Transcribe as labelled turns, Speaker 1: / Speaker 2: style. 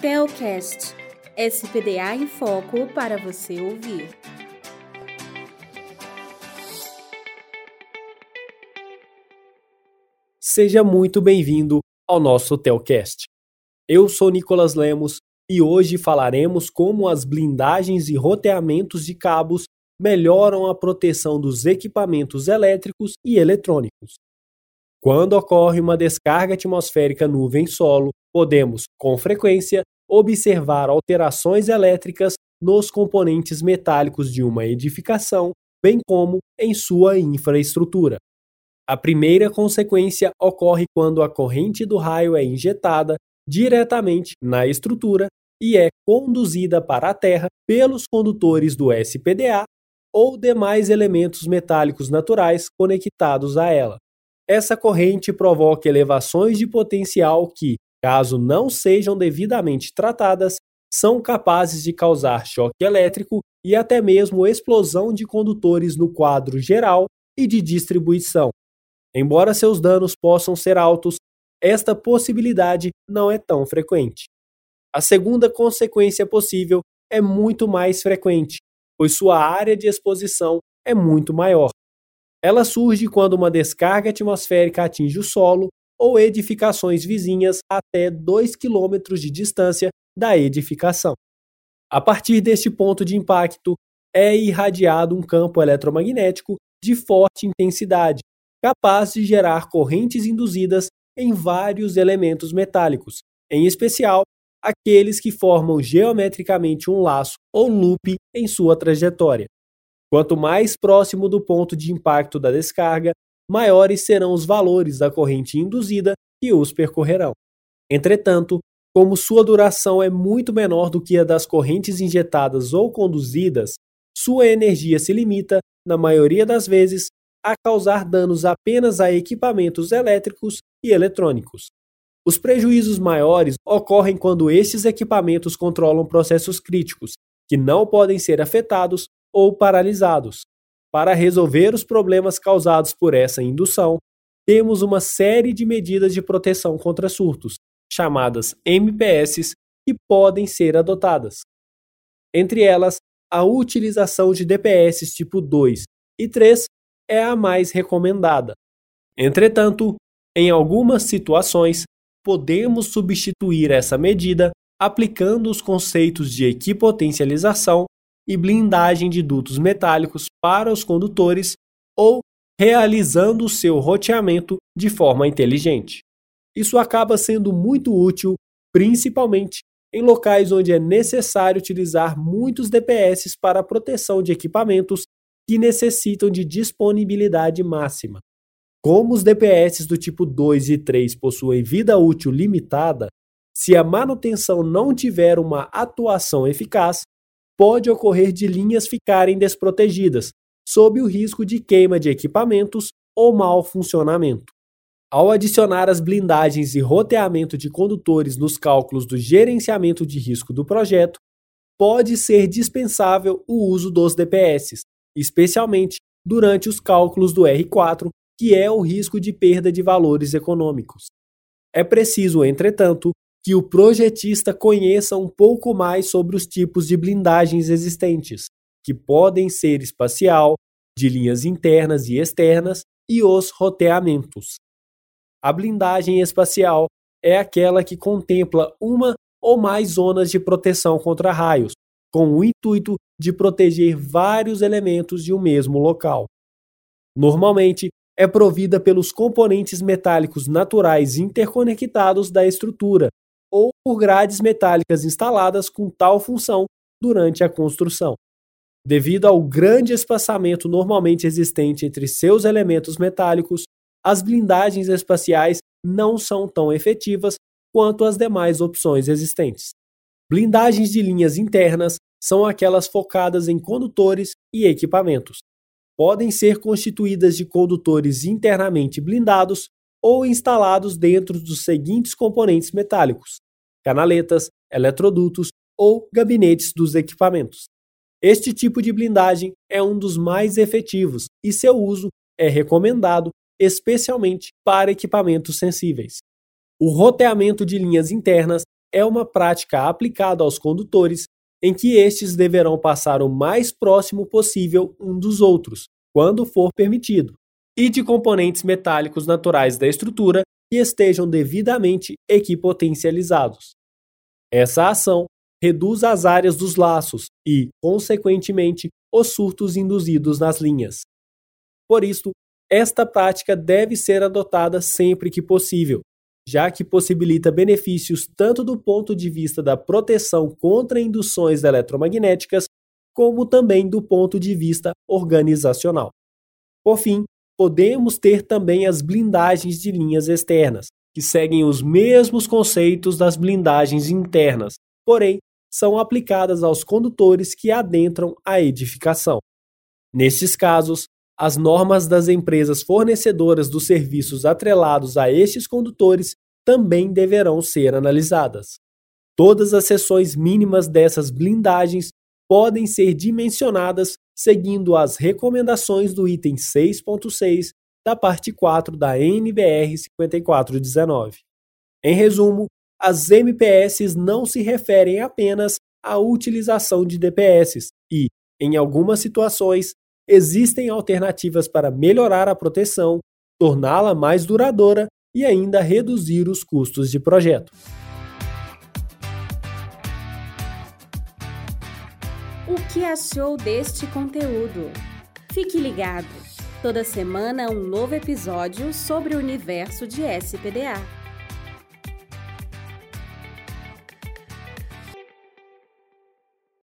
Speaker 1: Telcast SPDA em Foco para você ouvir.
Speaker 2: Seja muito bem-vindo ao nosso Telcast. Eu sou Nicolas Lemos e hoje falaremos como as blindagens e roteamentos de cabos melhoram a proteção dos equipamentos elétricos e eletrônicos. Quando ocorre uma descarga atmosférica nuvem-solo, podemos, com frequência, observar alterações elétricas nos componentes metálicos de uma edificação, bem como em sua infraestrutura. A primeira consequência ocorre quando a corrente do raio é injetada diretamente na estrutura e é conduzida para a Terra pelos condutores do SPDA ou demais elementos metálicos naturais conectados a ela. Essa corrente provoca elevações de potencial que, caso não sejam devidamente tratadas, são capazes de causar choque elétrico e até mesmo explosão de condutores no quadro geral e de distribuição. Embora seus danos possam ser altos, esta possibilidade não é tão frequente. A segunda consequência possível é muito mais frequente, pois sua área de exposição é muito maior. Ela surge quando uma descarga atmosférica atinge o solo ou edificações vizinhas até 2 km de distância da edificação. A partir deste ponto de impacto, é irradiado um campo eletromagnético de forte intensidade, capaz de gerar correntes induzidas em vários elementos metálicos, em especial aqueles que formam geometricamente um laço ou loop em sua trajetória. Quanto mais próximo do ponto de impacto da descarga, maiores serão os valores da corrente induzida que os percorrerão. Entretanto, como sua duração é muito menor do que a das correntes injetadas ou conduzidas, sua energia se limita, na maioria das vezes, a causar danos apenas a equipamentos elétricos e eletrônicos. Os prejuízos maiores ocorrem quando estes equipamentos controlam processos críticos, que não podem ser afetados ou paralisados. Para resolver os problemas causados por essa indução, temos uma série de medidas de proteção contra surtos, chamadas MPS, que podem ser adotadas. Entre elas, a utilização de DPS tipo 2 e 3 é a mais recomendada. Entretanto, em algumas situações, podemos substituir essa medida aplicando os conceitos de equipotencialização e blindagem de dutos metálicos para os condutores ou realizando o seu roteamento de forma inteligente. Isso acaba sendo muito útil, principalmente em locais onde é necessário utilizar muitos DPS para a proteção de equipamentos que necessitam de disponibilidade máxima. Como os DPS do tipo 2 e 3 possuem vida útil limitada, se a manutenção não tiver uma atuação eficaz, pode ocorrer de linhas ficarem desprotegidas, sob o risco de queima de equipamentos ou mau funcionamento. Ao adicionar as blindagens e roteamento de condutores nos cálculos do gerenciamento de risco do projeto, pode ser dispensável o uso dos DPS, especialmente durante os cálculos do R4, que é o risco de perda de valores econômicos. É preciso, entretanto, que o projetista conheça um pouco mais sobre os tipos de blindagens existentes, que podem ser espacial, de linhas internas e externas, e os roteamentos. A blindagem espacial é aquela que contempla uma ou mais zonas de proteção contra raios, com o intuito de proteger vários elementos de um mesmo local. Normalmente, é provida pelos componentes metálicos naturais interconectados da estrutura, ou por grades metálicas instaladas com tal função durante a construção. Devido ao grande espaçamento normalmente existente entre seus elementos metálicos, as blindagens espaciais não são tão efetivas quanto as demais opções existentes. Blindagens de linhas internas são aquelas focadas em condutores e equipamentos. Podem ser constituídas de condutores internamente blindados ou instalados dentro dos seguintes componentes metálicos: canaletas, eletrodutos ou gabinetes dos equipamentos. Este tipo de blindagem é um dos mais efetivos e seu uso é recomendado especialmente para equipamentos sensíveis. O roteamento de linhas internas é uma prática aplicada aos condutores em que estes deverão passar o mais próximo possível um dos outros, quando for permitido, e de componentes metálicos naturais da estrutura que estejam devidamente equipotencializados. Essa ação reduz as áreas dos laços e, consequentemente, os surtos induzidos nas linhas. Por isso, esta prática deve ser adotada sempre que possível, já que possibilita benefícios tanto do ponto de vista da proteção contra induções eletromagnéticas, como também do ponto de vista organizacional. Por fim, podemos ter também as blindagens de linhas externas, que seguem os mesmos conceitos das blindagens internas, porém são aplicadas aos condutores que adentram a edificação. Nestes casos, as normas das empresas fornecedoras dos serviços atrelados a estes condutores também deverão ser analisadas. Todas as seções mínimas dessas blindagens podem ser dimensionadas seguindo as recomendações do item 6.6 da parte 4 da NBR 5419. Em resumo, as MPS não se referem apenas à utilização de DPS e, em algumas situações, existem alternativas para melhorar a proteção, torná-la mais duradoura e ainda reduzir os custos de projeto.
Speaker 1: Que achou deste conteúdo? Fique ligado! Toda semana um novo episódio sobre o universo de SPDA.